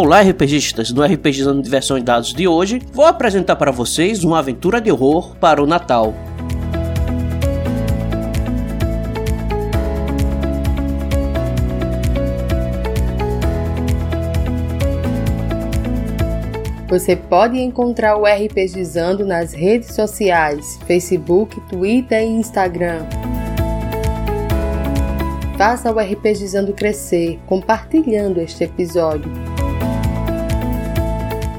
Olá, RPGistas! No RPGizando Diversão e Dados de hoje, vou apresentar para vocês uma aventura de horror para o Natal. Você pode encontrar o RPGizando nas redes sociais, Facebook, Twitter e Instagram. Faça o RPGizando crescer compartilhando este episódio.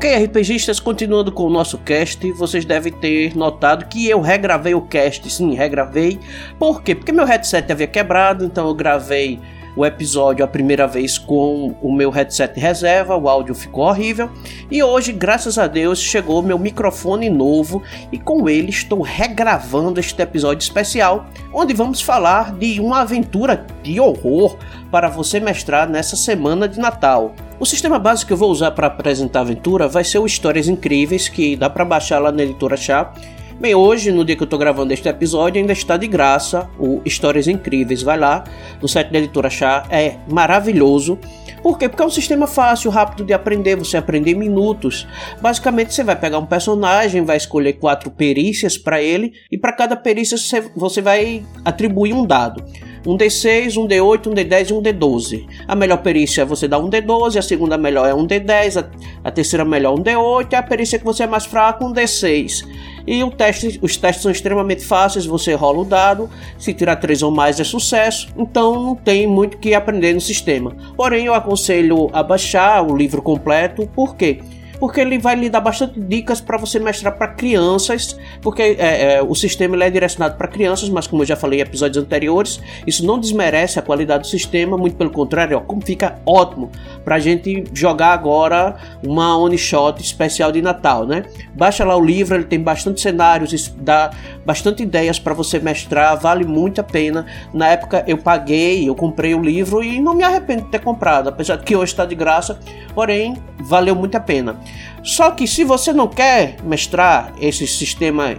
Ok, RPGistas, continuando com o nosso cast, vocês devem ter notado que eu regravei o cast. Sim, regravei. Por quê? Porque meu headset havia quebrado, então eu gravei o episódio a primeira vez com o meu headset reserva, o áudio ficou horrível. E hoje, graças a Deus, chegou meu microfone novo e com ele estou regravando este episódio especial, onde vamos falar de uma aventura de horror para você mestrar nessa semana de Natal. O sistema básico que eu vou usar para apresentar a aventura vai ser o Histórias Incríveis, que dá para baixar lá na editora Chá. Bem, hoje, no dia que eu estou gravando este episódio, ainda está de graça o Histórias Incríveis. Vai lá no site da editora Chá, é maravilhoso. Por quê? Porque é um sistema fácil, rápido de aprender, você aprende em minutos. Basicamente, você vai pegar um personagem, vai escolher quatro perícias para ele, e para cada perícia você vai atribuir um dado um D6, um D8, um D10 e um D12. A melhor perícia é você dar um D12, a segunda melhor é um D10, a, terceira melhor um D8 e a perícia que você é mais fraco um D6. E o teste, os testes são extremamente fáceis, você rola o dado, se tirar 3 ou mais é sucesso, então não tem muito que aprender no sistema. Porém, eu aconselho a baixar o livro completo, por quê? Porque ele vai lhe dar bastante dicas para você mestrar para crianças, porque é, é, o sistema é direcionado para crianças, mas como eu já falei em episódios anteriores, isso não desmerece a qualidade do sistema, muito pelo contrário, ó, como fica ótimo para a gente jogar agora uma one shot especial de Natal, né? Baixa lá o livro, ele tem bastante cenários, dá bastante ideias para você mestrar, vale muito a pena. Na época eu paguei, eu comprei o livro e não me arrependo de ter comprado, apesar de que hoje está de graça, porém valeu muito a pena. Só que se você não quer mestrar esse sistema,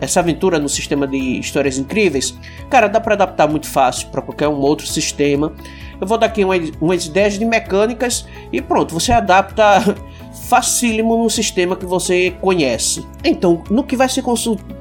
essa aventura no sistema de histórias incríveis, cara, dá para adaptar muito fácil para qualquer um outro sistema. Eu vou dar aqui umas ideias de mecânicas e pronto, você adapta facílimo no sistema que você conhece. Então, no que vai se,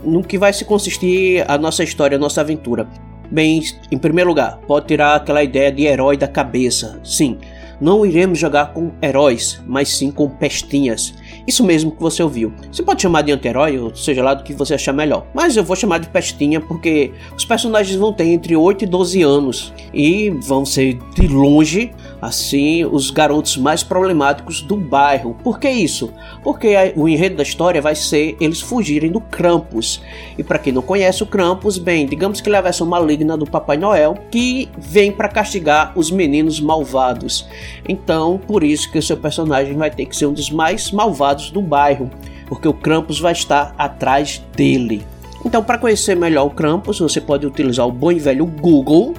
no que vai se consistir a nossa história, a nossa aventura? Bem, em primeiro lugar, pode tirar aquela ideia de herói da cabeça. Sim, não iremos jogar com heróis, mas sim com pestinhas. Isso mesmo que você ouviu. Você pode chamar de anti-herói, ou seja lá do que você achar melhor. Mas eu vou chamar de pestinha porque os personagens vão ter entre 8 e 12 anos e vão ser de longe, assim, os garotos mais problemáticos do bairro. Por que isso? Porque o enredo da história vai ser eles fugirem do Krampus. E para quem não conhece o Krampus, bem, digamos que ele é a versão maligna do Papai Noel que vem para castigar os meninos malvados. Então, por isso que o seu personagem vai ter que ser um dos mais malvados do bairro, porque o Krampus vai estar atrás dele. Então, para conhecer melhor o Krampus, você pode utilizar o bom e velho Google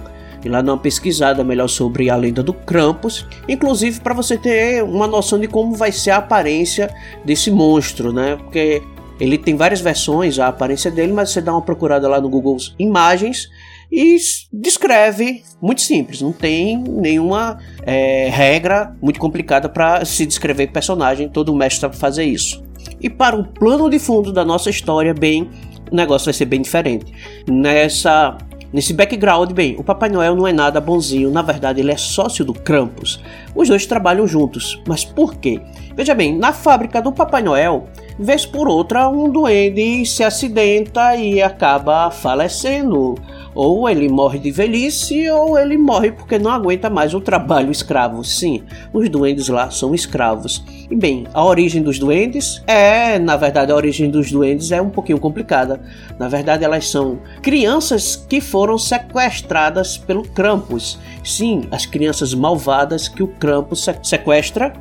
e lá dar uma pesquisada melhor sobre a lenda do Krampus, inclusive para você ter uma noção de como vai ser a aparência desse monstro, né? Porque ele tem várias versões, a aparência dele, mas você dá uma procurada lá no Google Imagens e descreve muito simples, não tem nenhuma é, regra muito complicada para se descrever personagem, todo mestre sabe fazer isso. E para o plano de fundo da nossa história, bem, o negócio vai ser bem diferente. Nessa Nesse background, bem, o Papai Noel não é nada bonzinho, na verdade ele é sócio do Krampus. Os dois trabalham juntos, mas por quê? Veja bem, na fábrica do Papai Noel, vez por outra um duende se acidenta e acaba falecendo Ou ele morre de velhice, ou ele morre porque não aguenta mais o trabalho escravo. Sim, os duendes lá são escravos. E bem, a origem dos duendes é, na verdade, a origem dos duendes é um pouquinho complicada. Na verdade, elas são crianças que foram sequestradas pelo Krampus. Sim, as crianças malvadas que o Krampus sequestra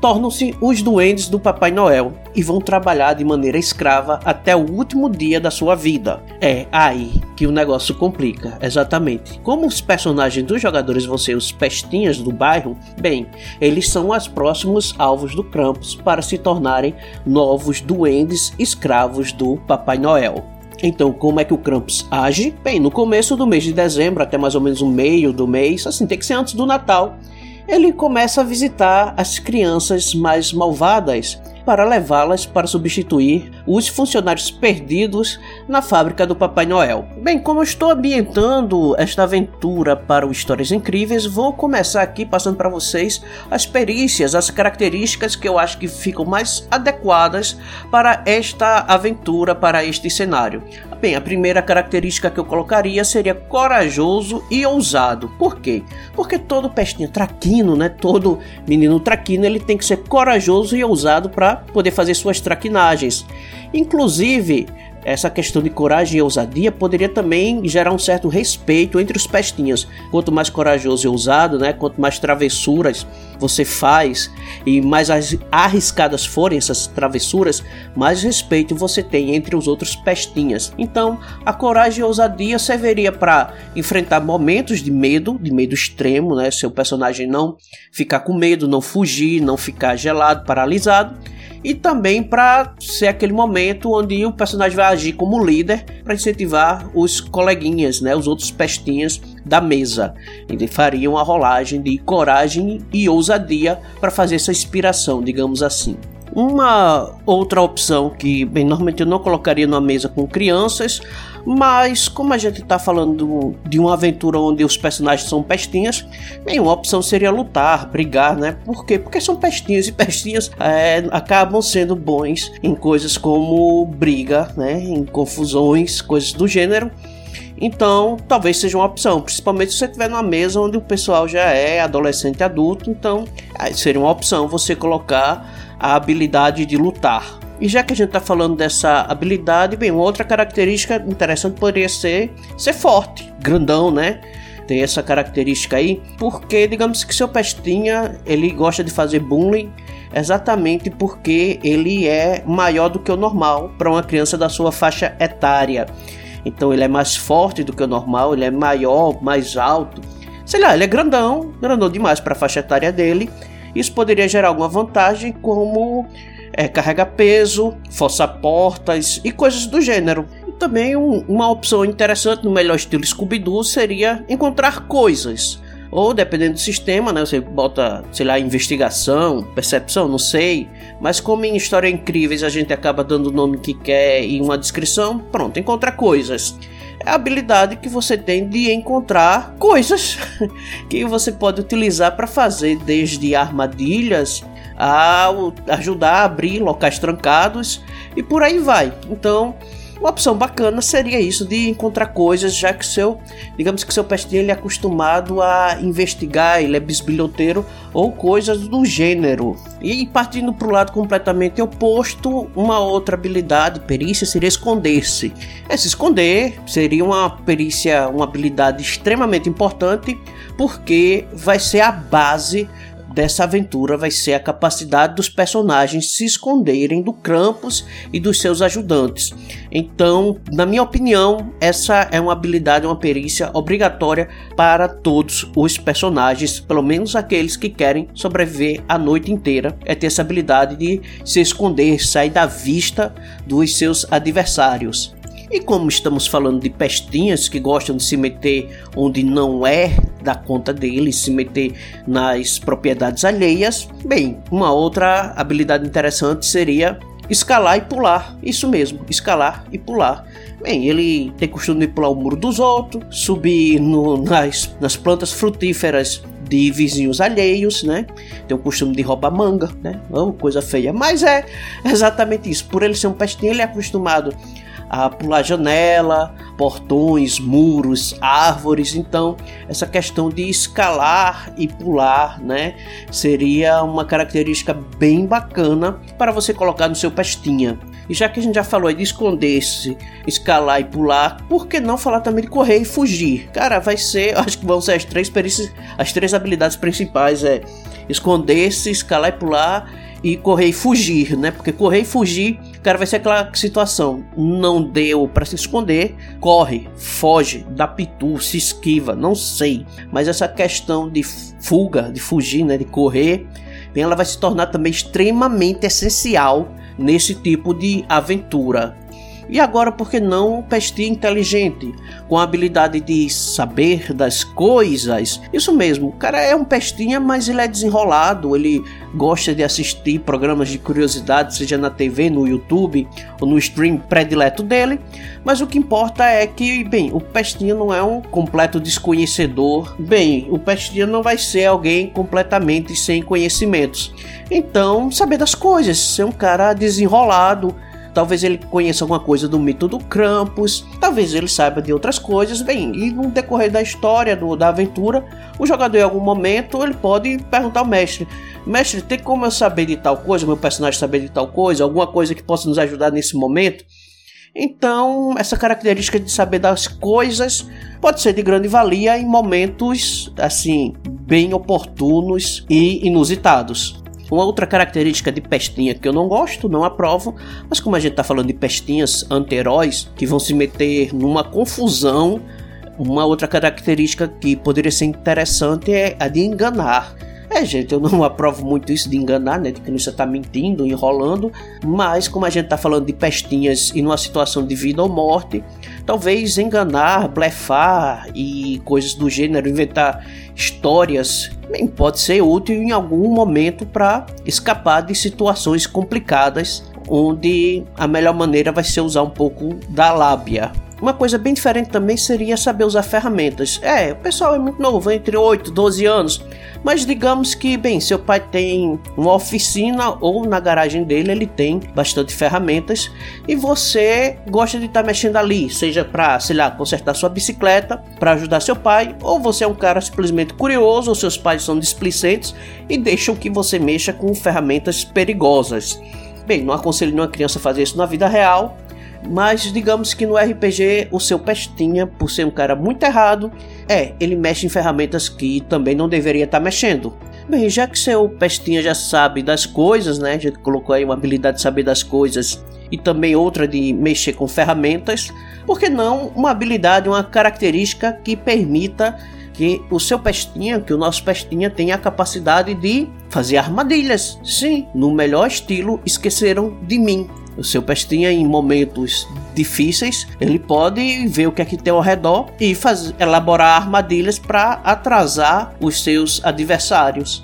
tornam-se os duendes do Papai Noel e vão trabalhar de maneira escrava até o último dia da sua vida. É aí que o negócio complica, exatamente. Como os personagens dos jogadores vão ser os pestinhas do bairro, bem, eles são os próximos alvos do Krampus para se tornarem novos duendes escravos do Papai Noel. Então, como é que o Krampus age? Bem, no começo do mês de dezembro, até mais ou menos o meio do mês, assim, tem que ser antes do Natal, ele começa a visitar as crianças mais malvadas para levá-las para substituir os funcionários perdidos na fábrica do Papai Noel. Bem, como eu estou ambientando esta aventura para o Histórias Incríveis, vou começar aqui passando para vocês as perícias, as características que eu acho que ficam mais adequadas para esta aventura, para este cenário. Bem, a primeira característica que eu colocaria seria corajoso e ousado. Por quê? Porque todo pestinho traquino, né, todo menino traquino, ele tem que ser corajoso e ousado para poder fazer suas traquinagens. Inclusive, essa questão de coragem e ousadia poderia também gerar um certo respeito entre os pestinhas. Quanto mais corajoso e ousado, né, quanto mais travessuras você faz e mais arriscadas forem essas travessuras, mais respeito você tem entre os outros pestinhas. Então, a coragem e ousadia serviria para enfrentar momentos de medo, de medo extremo, né, seu personagem não ficar com medo, não fugir, não ficar gelado, paralisado e também para ser aquele momento onde o personagem vai agir como líder para incentivar os coleguinhas, né, os outros pestinhas da mesa. Ele faria uma rolagem de coragem e ousadia para fazer essa inspiração, digamos assim. Uma outra opção que, bem, normalmente eu não colocaria numa mesa com crianças, mas como a gente está falando de uma aventura onde os personagens são pestinhas, bem, uma opção seria lutar, brigar, né? Por quê? Porque são pestinhas e pestinhas é, acabam sendo bons em coisas como briga, né? Em confusões, coisas do gênero. Então, talvez seja uma opção, principalmente se você estiver numa mesa onde o pessoal já é adolescente adulto, então seria uma opção você colocar a habilidade de lutar. E já que a gente está falando dessa habilidade, bem, outra característica interessante poderia ser ser forte, grandão, né? Tem essa característica aí, porque digamos que seu pestinha ele gosta de fazer bullying exatamente porque ele é maior do que o normal para uma criança da sua faixa etária. Então ele é mais forte do que o normal, ele é maior, mais alto. Sei lá, ele é grandão, grandão demais para a faixa etária dele. Isso poderia gerar alguma vantagem, como é, carrega peso, força portas e coisas do gênero. E também um, uma opção interessante no melhor estilo Scooby-Doo seria encontrar coisas. Ou dependendo do sistema, né, você bota, sei lá, investigação, percepção, não sei. Mas como em História Incríveis a gente acaba dando o nome que quer e uma descrição, pronto, encontra coisas é a habilidade que você tem de encontrar coisas que você pode utilizar para fazer desde armadilhas a ajudar a abrir locais trancados e por aí vai. Então, uma opção bacana seria isso de encontrar coisas, já que seu, digamos que seu pestinho ele é acostumado a investigar, ele é bisbilhoteiro ou coisas do gênero. E partindo para o lado completamente oposto, uma outra habilidade, perícia, seria esconder-se. É, se esconder seria uma perícia, uma habilidade extremamente importante, porque vai ser a base dessa aventura vai ser a capacidade dos personagens se esconderem do Krampus e dos seus ajudantes. Então, na minha opinião, essa é uma habilidade, uma perícia obrigatória para todos os personagens, pelo menos aqueles que querem sobreviver a noite inteira, é ter essa habilidade de se esconder, sair da vista dos seus adversários. E como estamos falando de pestinhas que gostam de se meter onde não é da conta deles, se meter nas propriedades alheias, bem, uma outra habilidade interessante seria escalar e pular. Isso mesmo, escalar e pular. Bem, ele tem costume de pular o muro dos outros, subir no, nas, nas plantas frutíferas de vizinhos alheios, né? Tem o costume de roubar manga, né? Oh, coisa feia. Mas é exatamente isso. Por ele ser um pestinho, ele é acostumado a pular janela, portões, muros, árvores. Então, essa questão de escalar e pular, né, seria uma característica bem bacana para você colocar no seu pestinha. E já que a gente já falou de esconder-se, escalar e pular, por que não falar também de correr e fugir? Cara, vai ser, acho que vão ser as três perícias, as três habilidades principais é esconder-se, escalar e pular e correr e fugir, né? Porque correr e fugir, cara, vai ser aquela situação. Não deu para se esconder, corre, foge, dá pitu, se esquiva, não sei. Mas essa questão de fuga, de fugir, né? De correr, ela vai se tornar também extremamente essencial nesse tipo de aventura. E agora, por que não pestia inteligente, com a habilidade de saber das coisas? Isso mesmo, o cara é um pestinha, mas ele é desenrolado, ele gosta de assistir programas de curiosidade, seja na TV, no YouTube ou no stream predileto dele. Mas o que importa é que, bem, o pestinha não é um completo desconhecedor. Bem, o pestinha não vai ser alguém completamente sem conhecimentos. Então, saber das coisas, ser um cara desenrolado, Talvez ele conheça alguma coisa do mito do Krampus, talvez ele saiba de outras coisas. Bem, e no decorrer da história, do, da aventura, o jogador em algum momento ele pode perguntar ao mestre: Mestre, tem como eu saber de tal coisa, meu personagem saber de tal coisa, alguma coisa que possa nos ajudar nesse momento? Então, essa característica de saber das coisas pode ser de grande valia em momentos assim bem oportunos e inusitados. Uma outra característica de pestinha que eu não gosto, não aprovo, mas como a gente está falando de pestinhas anti-heróis que vão se meter numa confusão, uma outra característica que poderia ser interessante é a de enganar. É, gente, eu não aprovo muito isso de enganar, né? De que você está mentindo, enrolando. Mas, como a gente está falando de pestinhas e numa situação de vida ou morte, talvez enganar, blefar e coisas do gênero, inventar histórias bem, pode ser útil em algum momento para escapar de situações complicadas, onde a melhor maneira vai ser usar um pouco da lábia. Uma coisa bem diferente também seria saber usar ferramentas. É, o pessoal é muito novo, entre 8 e 12 anos. Mas digamos que, bem, seu pai tem uma oficina ou na garagem dele ele tem bastante ferramentas e você gosta de estar tá mexendo ali, seja para, sei lá, consertar sua bicicleta, para ajudar seu pai, ou você é um cara simplesmente curioso, ou seus pais são displicentes e deixam que você mexa com ferramentas perigosas. Bem, não aconselho nenhuma criança a fazer isso na vida real, mas digamos que no RPG o seu pestinha, por ser um cara muito errado, é, ele mexe em ferramentas que também não deveria estar tá mexendo. Bem, já que seu pestinha já sabe das coisas, né? Gente colocou aí uma habilidade de saber das coisas e também outra de mexer com ferramentas, por que não uma habilidade, uma característica que permita que o seu pestinha, que o nosso pestinha tenha a capacidade de fazer armadilhas. Sim, no melhor estilo, esqueceram de mim o seu pestinha em momentos difíceis, ele pode ver o que é que tem ao redor e elaborar armadilhas para atrasar os seus adversários.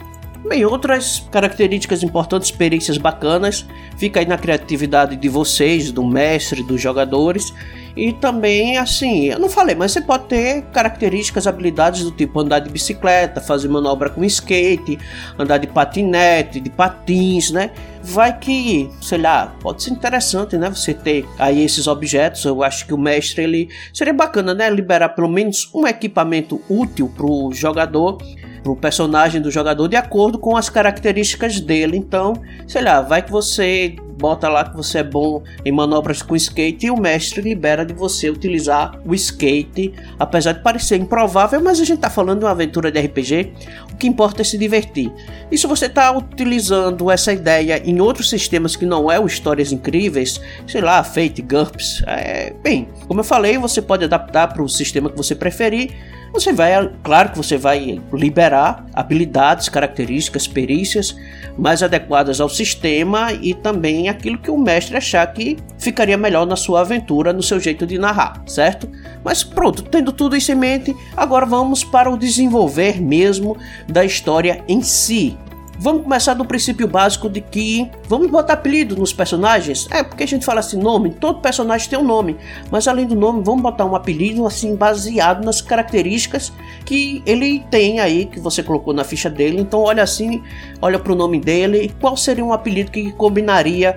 Bem, outras características importantes, experiências bacanas, fica aí na criatividade de vocês, do mestre, dos jogadores. E também, assim, eu não falei, mas você pode ter características, habilidades do tipo andar de bicicleta, fazer manobra com skate, andar de patinete, de patins, né? Vai que, sei lá, pode ser interessante, né? Você ter aí esses objetos. Eu acho que o mestre, ele seria bacana, né? Liberar pelo menos um equipamento útil pro jogador pro personagem do jogador de acordo com as características dele. Então, sei lá, vai que você bota lá que você é bom em manobras com skate e o mestre libera de você utilizar o skate, apesar de parecer improvável, mas a gente tá falando de uma aventura de RPG, o que importa é se divertir. E se você tá utilizando essa ideia em outros sistemas que não é o Histórias Incríveis, sei lá, Fate, GURPS, é, bem, como eu falei, você pode adaptar para o sistema que você preferir, você vai, claro que você vai liberar habilidades, características, perícias mais adequadas ao sistema e também aquilo que o mestre achar que ficaria melhor na sua aventura, no seu jeito de narrar, certo? Mas pronto, tendo tudo isso em mente, agora vamos para o desenvolver mesmo da história em si. Vamos começar do princípio básico de que vamos botar apelido nos personagens. É, porque a gente fala assim, nome, todo personagem tem um nome, mas além do nome, vamos botar um apelido assim baseado nas características que ele tem aí que você colocou na ficha dele. Então olha assim, olha para o nome dele, qual seria um apelido que combinaria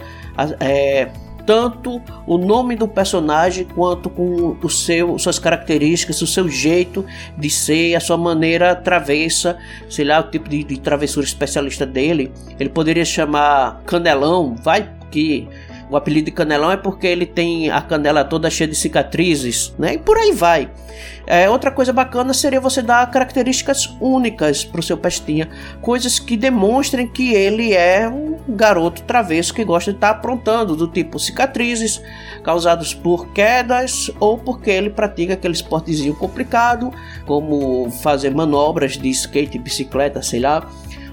é, tanto o nome do personagem quanto com o seu, suas características, o seu jeito de ser, a sua maneira travessa, sei lá, o tipo de, de travessura especialista dele. Ele poderia chamar Canelão, vai que o apelido de Canelão é porque ele tem a canela toda cheia de cicatrizes, né? E por aí vai. É, outra coisa bacana seria você dar características únicas para o seu pestinha, coisas que demonstrem que ele é um garoto travesso que gosta de estar tá aprontando, do tipo cicatrizes causadas por quedas ou porque ele pratica aquele esportezinho complicado, como fazer manobras de skate, bicicleta, sei lá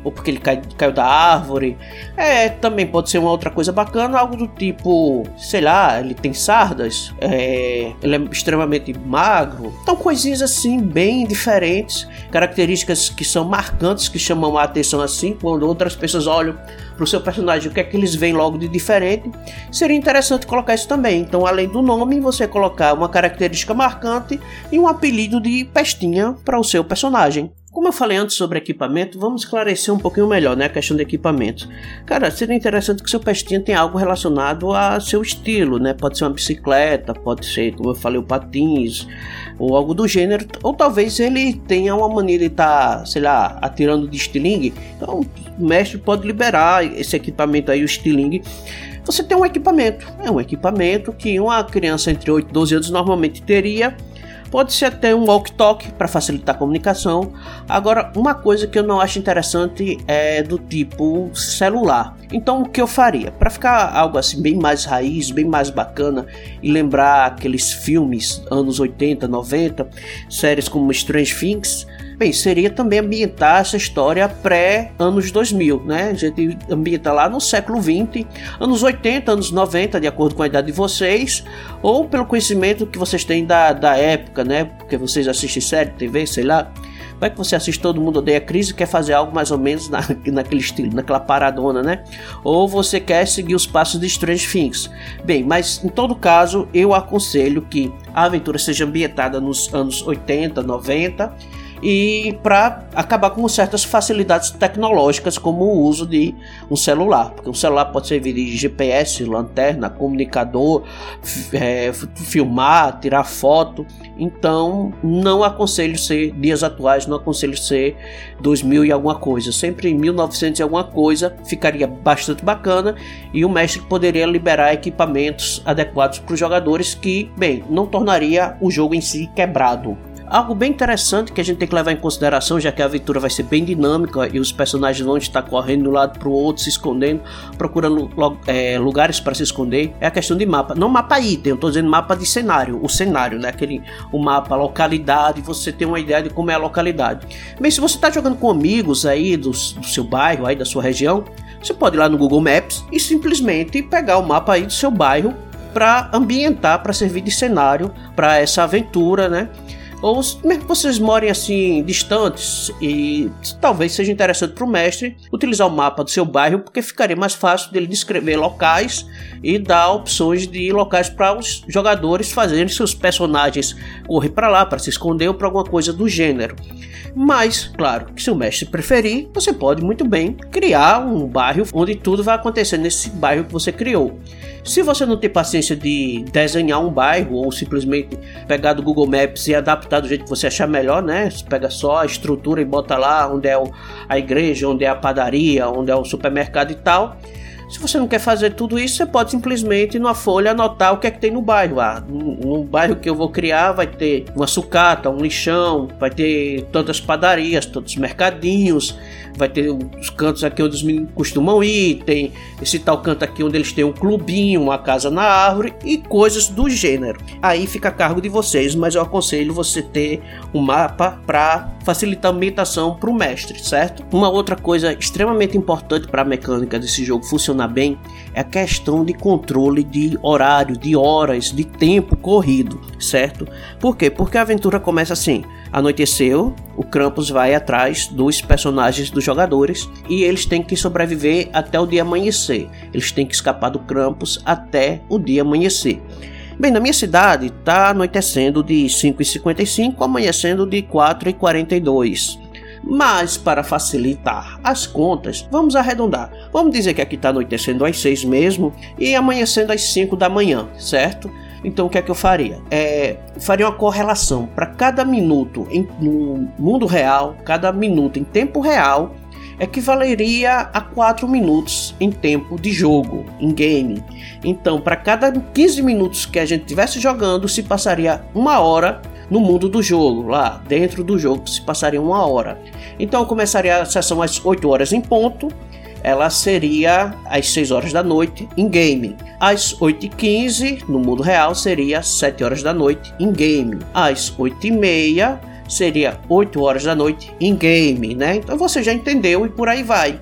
ou porque ele cai, caiu da árvore. É, também pode ser uma outra coisa bacana, algo do tipo, sei lá, ele tem sardas, é, ele é extremamente magro. Então, coisinhas assim, bem diferentes, características que são marcantes, que chamam a atenção assim, quando outras pessoas olham para o seu personagem, o que é que eles veem logo de diferente. Seria interessante colocar isso também. Então, além do nome, você colocar uma característica marcante e um apelido de pestinha para o seu personagem. Como eu falei antes sobre equipamento, vamos esclarecer um pouquinho melhor né, a questão de equipamento. Cara, seria interessante que seu pestinha tenha algo relacionado a seu estilo, né? Pode ser uma bicicleta, pode ser, como eu falei, o patins, ou algo do gênero. Ou talvez ele tenha uma mania de estar, tá, sei lá, atirando de estilingue. Então o mestre pode liberar esse equipamento aí, o estilingue. Você tem um equipamento, é um equipamento que uma criança entre 8 e 12 anos normalmente teria Pode ser até um walk-talk para facilitar a comunicação. Agora, uma coisa que eu não acho interessante é do tipo celular. Então, o que eu faria? Para ficar algo assim bem mais raiz, bem mais bacana e lembrar aqueles filmes anos 80, 90, séries como Strange Things, Bem, seria também ambientar essa história pré-anos 2000, né? A gente ambienta lá no século 20, anos 80, anos 90, de acordo com a idade de vocês, ou pelo conhecimento que vocês têm da, da época, né? Porque vocês assistem série, TV, sei lá. Vai que você assiste Todo Mundo Odeia Crise e quer fazer algo mais ou menos na, naquele estilo, naquela paradona, né? Ou você quer seguir os passos de Strange Things. Bem, mas em todo caso, eu aconselho que a aventura seja ambientada nos anos 80, 90 e para acabar com certas facilidades tecnológicas, como o uso de um celular, porque um celular pode servir de GPS, lanterna, comunicador, é, filmar, tirar foto. Então, não aconselho ser dias atuais, não aconselho ser 2000 e alguma coisa. Sempre em 1900 e alguma coisa ficaria bastante bacana e o mestre poderia liberar equipamentos adequados para os jogadores que, bem, não tornaria o jogo em si quebrado. Algo bem interessante que a gente tem que levar em consideração, já que a aventura vai ser bem dinâmica e os personagens vão estar correndo de um lado para o outro, se escondendo, procurando é, lugares para se esconder, é a questão de mapa. Não mapa item, eu estou dizendo mapa de cenário. O cenário, né? Aquele, o mapa, localidade, você tem uma ideia de como é a localidade. Bem, se você está jogando com amigos aí do, do seu bairro, aí da sua região, você pode ir lá no Google Maps e simplesmente pegar o mapa aí do seu bairro para ambientar, para servir de cenário para essa aventura, né? Ou mesmo que vocês morem assim distantes e talvez seja interessante para o mestre utilizar o mapa do seu bairro porque ficaria mais fácil dele descrever locais e dar opções de locais para os jogadores fazerem seus personagens correr para lá para se esconder ou para alguma coisa do gênero. Mas, claro, se o mestre preferir, você pode muito bem criar um bairro onde tudo vai acontecer nesse bairro que você criou. Se você não tem paciência de desenhar um bairro ou simplesmente pegar do Google Maps e adaptar do jeito que você achar melhor, né? Você pega só a estrutura e bota lá onde é a igreja, onde é a padaria, onde é o supermercado e tal. Se você não quer fazer tudo isso, você pode simplesmente numa folha anotar o que é que tem no bairro. Ah, no, bairro que eu vou criar vai ter uma sucata, um lixão, vai ter tantas padarias, tantos mercadinhos, vai ter os cantos aqui onde os meninos costumam ir, tem esse tal canto aqui onde eles têm um clubinho, uma casa na árvore e coisas do gênero. Aí fica a cargo de vocês, mas eu aconselho você ter um mapa para facilitar a ambientação para o mestre, certo? Uma outra coisa extremamente importante para a mecânica desse jogo funcionar bem é questão de controle de horário, de horas, de tempo corrido, certo? Por quê? Porque a aventura começa assim: anoiteceu, o Krampus vai atrás dos personagens dos jogadores e eles têm que sobreviver até o dia amanhecer. Eles têm que escapar do Krampus até o dia amanhecer. Bem, na minha cidade está anoitecendo de 5h55, amanhecendo de 4h42. Mas para facilitar as contas, vamos arredondar. Vamos dizer que aqui está anoitecendo às 6 mesmo e amanhecendo às 5 da manhã, certo? Então o que é que eu faria? É, faria uma correlação para cada minuto em, no mundo real, cada minuto em tempo real equivaleria a 4 minutos em tempo de jogo, em game. Então, para cada 15 minutos que a gente estivesse jogando, se passaria uma hora no mundo do jogo, lá dentro do jogo, se passaria uma hora. Então, começaria a sessão às 8 horas em ponto ela seria às 6 horas da noite em game. Às 8h15, no mundo real, seria às 7 horas da noite em game. Às 8h30, seria 8 horas da noite em game, né? Então você já entendeu e por aí vai.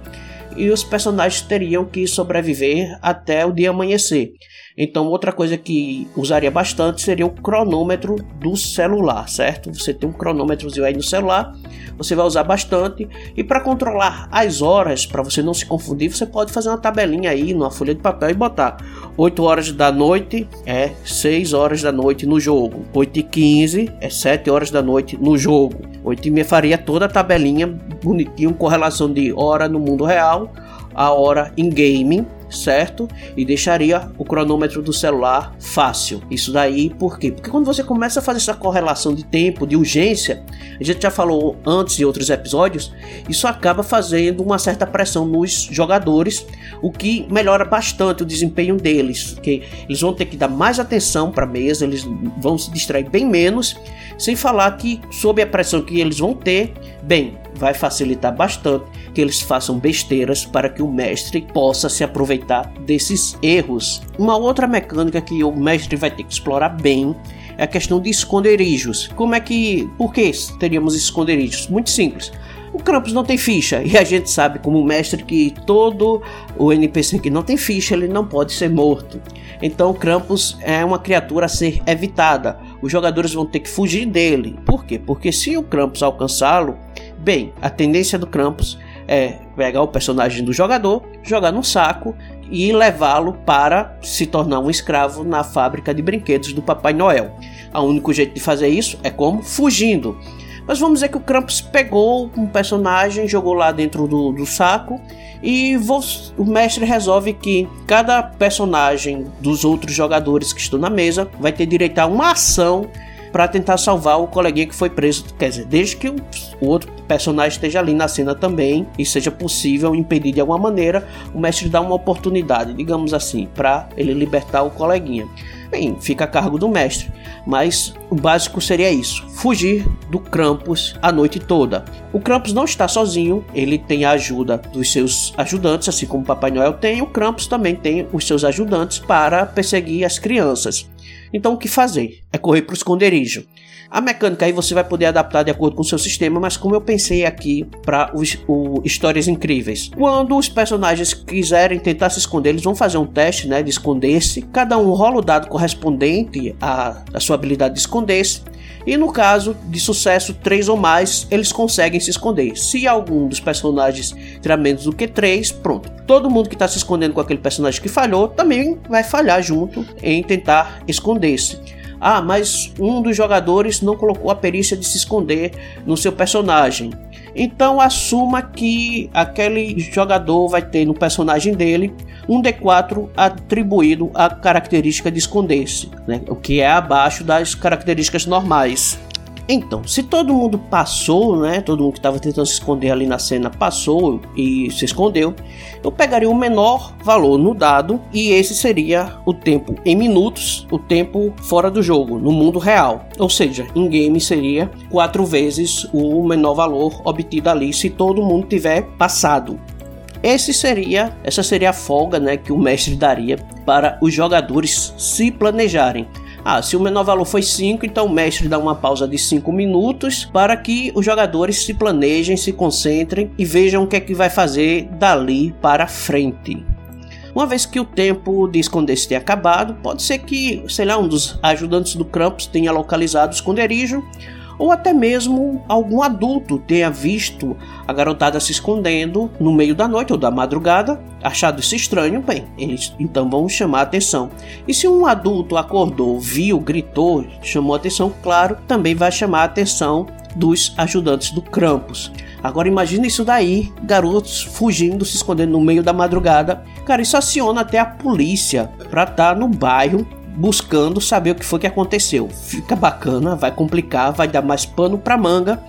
E os personagens teriam que sobreviver até o dia amanhecer. Então, outra coisa que usaria bastante seria o cronômetro do celular, certo? Você tem um cronômetrozinho aí no celular, você vai usar bastante. E para controlar as horas, para você não se confundir, você pode fazer uma tabelinha aí numa folha de papel e botar 8 horas da noite é 6 horas da noite no jogo, 8 e 15 é 7 horas da noite no jogo. 8 e meia faria toda a tabelinha bonitinho com relação de hora no mundo real, a hora em gaming certo? E deixaria o cronômetro do celular fácil. Isso daí por quê? Porque quando você começa a fazer essa correlação de tempo, de urgência, a gente já falou antes em outros episódios, isso acaba fazendo uma certa pressão nos jogadores, o que melhora bastante o desempenho deles, porque eles vão ter que dar mais atenção para a mesa, eles vão se distrair bem menos, sem falar que sob a pressão que eles vão ter, bem, vai facilitar bastante que eles façam besteiras para que o mestre possa se aproveitar desses erros. Uma outra mecânica que o mestre vai ter que explorar bem é a questão de esconderijos. Como é que. Por que teríamos esconderijos? Muito simples. O Krampus não tem ficha e a gente sabe como mestre que todo o NPC que não tem ficha ele não pode ser morto. Então o Krampus é uma criatura a ser evitada. Os jogadores vão ter que fugir dele. Por quê? Porque se o Krampus alcançá-lo, bem, a tendência do Krampus é pegar o personagem do jogador, jogar num saco e levá-lo para se tornar um escravo na fábrica de brinquedos do Papai Noel. O único jeito de fazer isso é como? Fugindo. Mas vamos dizer que o Krampus pegou um personagem, jogou lá dentro do, do saco e o mestre resolve que cada personagem dos outros jogadores que estão na mesa vai ter direito a uma ação para tentar salvar o coleguinha que foi preso. Quer dizer, desde que o, outro personagem esteja ali na cena também e seja possível impedir de alguma maneira, o mestre dá uma oportunidade, digamos assim, para ele libertar o coleguinha. Bem, fica a cargo do mestre, mas o básico seria isso: fugir do Krampus a noite toda. O Krampus não está sozinho, ele tem a ajuda dos seus ajudantes, assim como Papai Noel tem, o Krampus também tem os seus ajudantes para perseguir as crianças. Então o que fazer? É correr para o esconderijo. A mecânica aí você vai poder adaptar de acordo com o seu sistema, mas como eu pensei aqui para histórias incríveis. Quando os personagens quiserem tentar se esconder, eles vão fazer um teste né, de esconder-se. Cada um rola o dado correspondente à, à sua habilidade de esconder-se. E no caso de sucesso 3 ou mais, eles conseguem se esconder. Se algum dos personagens tirar menos do que 3, pronto. Todo mundo que está se escondendo com aquele personagem que falhou também vai falhar junto em tentar esconder-se. Ah, mas um dos jogadores não colocou a perícia de se esconder no seu personagem. Então assuma que aquele jogador vai ter no personagem dele um D4 atribuído à característica de esconder-se, né? o que é abaixo das características normais. Então, se todo mundo passou, né? Todo mundo que estava tentando se esconder ali na cena passou e se escondeu, eu pegaria o menor valor no dado e esse seria o tempo em minutos, o tempo fora do jogo, no mundo real. Ou seja, em game seria quatro vezes o menor valor obtido ali se todo mundo tiver passado. Esse seria, essa seria a folga, né, que o mestre daria para os jogadores se planejarem. Ah, se o menor valor foi 5, então o mestre dá uma pausa de 5 minutos para que os jogadores se planejem, se concentrem e vejam o que é que vai fazer dali para frente. Uma vez que o tempo de esconder-se tenha acabado, pode ser que, sei lá, um dos ajudantes do Krampus tenha localizado o esconderijo ou até mesmo algum adulto tenha visto a garotada se escondendo no meio da noite ou da madrugada, achado isso estranho, bem, eles então vão chamar a atenção. E se um adulto acordou, viu, gritou, chamou a atenção, claro, também vai chamar a atenção dos ajudantes do Krampus. Agora imagina isso daí, garotos fugindo, se escondendo no meio da madrugada. Cara, isso aciona até a polícia pra estar tá no bairro buscando saber o que foi que aconteceu. Fica bacana, vai complicar, vai dar mais pano pra manga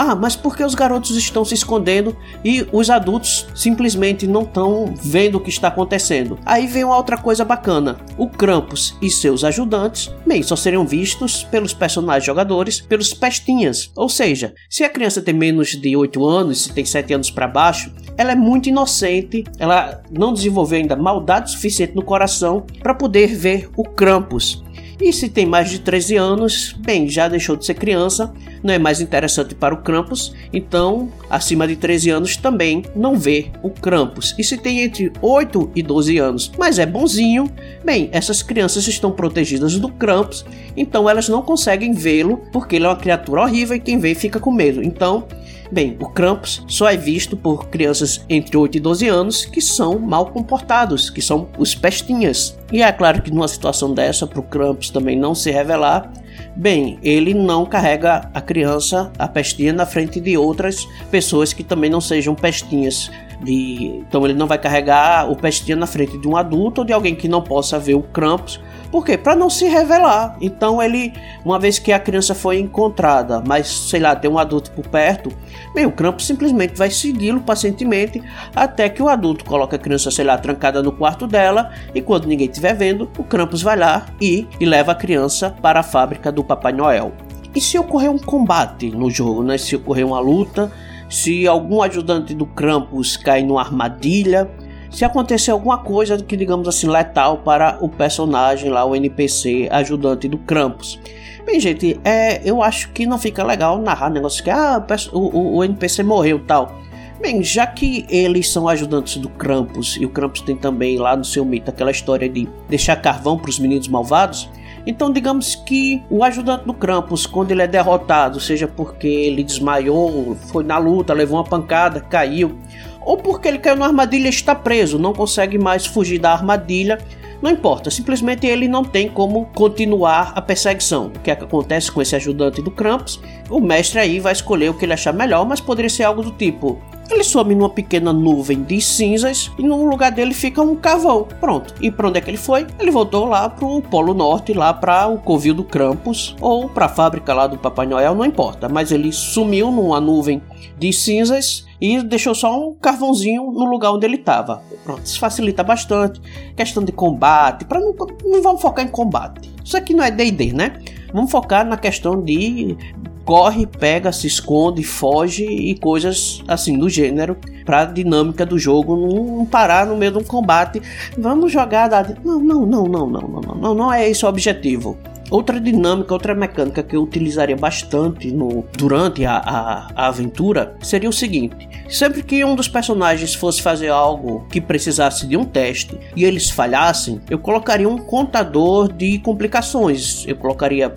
ah, mas por que os garotos estão se escondendo e os adultos simplesmente não estão vendo o que está acontecendo? Aí vem uma outra coisa bacana. O Krampus e seus ajudantes, bem, só seriam vistos pelos personagens jogadores, pelos pestinhas. Ou seja, se a criança tem menos de 8 anos, se tem 7 anos para baixo, ela é muito inocente, ela não desenvolveu ainda maldade suficiente no coração para poder ver o Krampus. E se tem mais de 13 anos, bem, já deixou de ser criança, não é mais interessante para o Krampus, então acima de 13 anos também não vê o Krampus. E se tem entre 8 e 12 anos, mas é bonzinho, bem, essas crianças estão protegidas do Krampus, então elas não conseguem vê-lo porque ele é uma criatura horrível e quem vê fica com medo. Então, Bem, o Krampus só é visto por crianças entre 8 e 12 anos que são mal comportados, que são os pestinhas. E é claro que numa situação dessa, para o Krampus também não se revelar, bem, ele não carrega a criança, a pestinha, na frente de outras pessoas que também não sejam pestinhas. De... Então ele não vai carregar o pestinha na frente de um adulto ou de alguém que não possa ver o Krampus por quê? Para não se revelar. Então ele, uma vez que a criança foi encontrada, mas sei lá, tem um adulto por perto, bem, o Krampus simplesmente vai segui-lo pacientemente até que o adulto coloca a criança, sei lá, trancada no quarto dela e quando ninguém estiver vendo, o Krampus vai lá e, e leva a criança para a fábrica do Papai Noel. E se ocorrer um combate no jogo, né? Se ocorrer uma luta, se algum ajudante do Krampus cair numa armadilha, se acontecer alguma coisa que, digamos assim, letal para o personagem lá, o NPC ajudante do Krampus. Bem, gente, é, eu acho que não fica legal narrar negócio que ah, o, o, o NPC morreu tal. Bem, já que eles são ajudantes do Krampus e o Krampus tem também lá no seu mito aquela história de deixar carvão para os meninos malvados, então digamos que o ajudante do Krampus, quando ele é derrotado, seja porque ele desmaiou, foi na luta, levou uma pancada, caiu, ou porque ele caiu na armadilha e está preso, não consegue mais fugir da armadilha. Não importa, simplesmente ele não tem como continuar a perseguição. O que, é que acontece com esse ajudante do Krampus? O mestre aí vai escolher o que ele achar melhor, mas poderia ser algo do tipo: ele some numa pequena nuvem de cinzas e no lugar dele fica um cavão. Pronto. E para onde é que ele foi? Ele voltou lá pro Polo Norte, lá para o covil do Krampus ou para a fábrica lá do Papai Noel, não importa. Mas ele sumiu numa nuvem de cinzas e deixou só um carvãozinho no lugar onde ele estava. Pronto, isso facilita bastante. Questão de combate, para não, não vamos focar em combate. Isso aqui não é D&D, né? Vamos focar na questão de corre, pega, se esconde, foge e coisas assim do gênero para dinâmica do jogo não parar no meio de um combate. Vamos jogar da não, não, não, não, não, não, não, não é esse o objetivo. Outra dinâmica, outra mecânica que eu utilizaria bastante no, durante a, a, a, aventura seria o seguinte: sempre que um dos personagens fosse fazer algo que precisasse de um teste e eles falhassem, eu colocaria um contador de complicações. Eu colocaria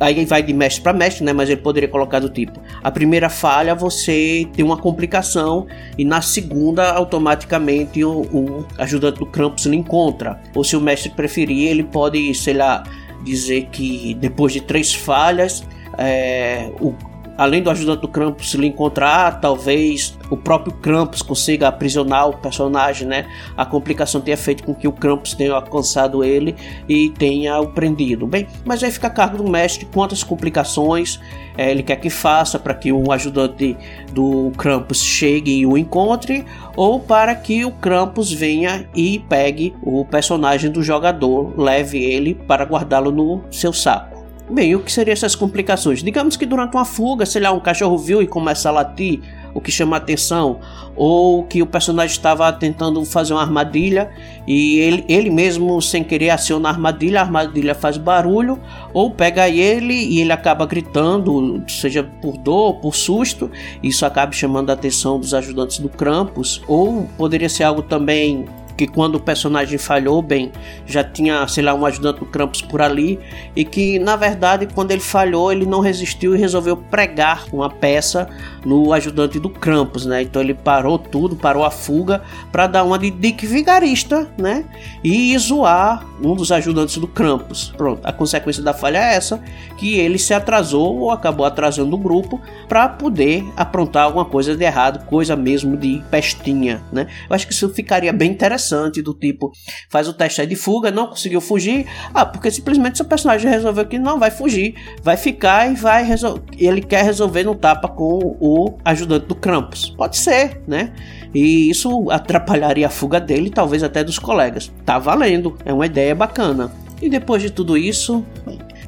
aí vai de mestre para mestre, né? Mas ele poderia colocar do tipo: a primeira falha você tem uma complicação e na segunda automaticamente o, o ajudante do Krampus lhe encontra. Ou se o mestre preferir, ele pode, sei lá, dizer que depois de três falhas, é, o, além do ajudante do Krampus lhe encontrar, talvez o próprio Krampus consiga aprisionar o personagem, né? A complicação tenha feito com que o Krampus tenha alcançado ele e tenha o prendido. Bem, mas aí fica a cargo do mestre quantas complicações é, ele quer que faça para que o ajudante do Krampus chegue e o encontre, ou para que o Krampus venha e pegue o personagem do jogador, leve ele para guardá-lo no seu saco. Bem, o que seriam essas complicações? Digamos que durante uma fuga, sei lá, um cachorro viu e começa a latir, o que chama atenção, ou que o personagem estava tentando fazer uma armadilha e ele, ele mesmo, sem querer, aciona a armadilha, a armadilha faz barulho, ou pega ele e ele acaba gritando, seja por dor, por susto, isso acaba chamando a atenção dos ajudantes do Krampus, ou poderia ser algo também que quando o personagem falhou, bem, já tinha, sei lá, um ajudante do Krampus por ali, e que na verdade, quando ele falhou, ele não resistiu e resolveu pregar uma peça no ajudante do Krampus, né? Então ele parou tudo, parou a fuga para dar uma de Dick Vigarista, né? E zoar um dos ajudantes do Krampus. Pronto, a consequência da falha é essa, que ele se atrasou ou acabou atrasando o grupo para poder aprontar alguma coisa de errado, coisa mesmo de pestinha, né? Eu acho que isso ficaria bem interessante, do tipo, faz o teste de fuga, não conseguiu fugir, ah, porque simplesmente seu personagem resolveu que não vai fugir, vai ficar e vai resolver, ele quer resolver no tapa com o ajudante do Krampus. Pode ser, né? E isso atrapalharia a fuga dele, talvez até dos colegas. Tá valendo, é uma ideia bacana. E depois de tudo isso,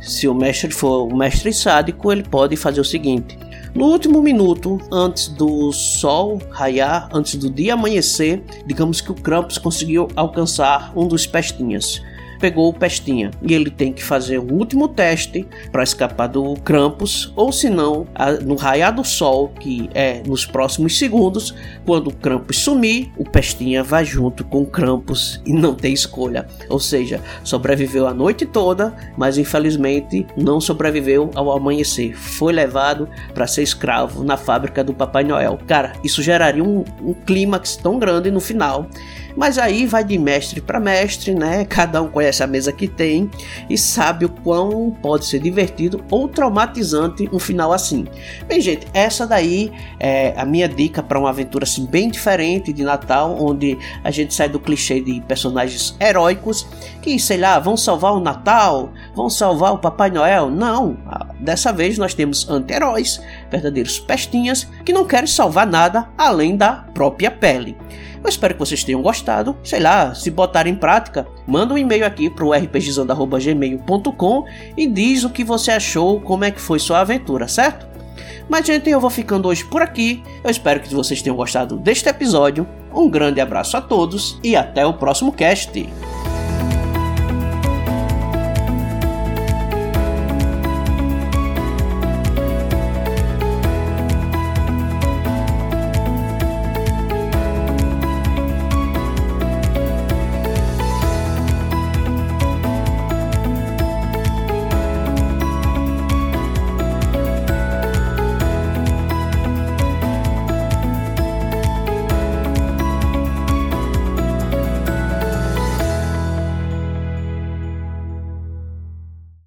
se o mestre for um mestre sádico, ele pode fazer o seguinte: no último minuto, antes do sol raiar, antes do dia amanhecer, digamos que o Krampus conseguiu alcançar um dos pestinhas pegou o Pestinha e ele tem que fazer um último teste para escapar do Krampus, ou senão, no raiar do sol, que é nos próximos segundos, quando o Krampus sumir, o Pestinha vai junto com o Krampus e não tem escolha. Ou seja, sobreviveu a noite toda, mas infelizmente não sobreviveu ao amanhecer. Foi levado para ser escravo na fábrica do Papai Noel. Cara, isso geraria um, um clímax tão grande no final mas aí vai de mestre para mestre, né? Cada um conhece a mesa que tem e sabe o quão pode ser divertido ou traumatizante um final assim. Bem, gente, essa daí é a minha dica para uma aventura assim bem diferente de Natal, onde a gente sai do clichê de personagens heróicos que, sei lá, vão salvar o Natal, vão salvar o Papai Noel. Não, dessa vez nós temos anti-heróis, verdadeiros pestinhas que não querem salvar nada além da própria pele. Eu espero que vocês tenham gostado. Sei lá, se botar em prática, manda um e-mail aqui pro rpgizando.gmail.com e diz o que você achou, como é que foi sua aventura, certo? Mas, gente, eu vou ficando hoje por aqui. Eu espero que vocês tenham gostado deste episódio. Um grande abraço a todos e até o próximo cast.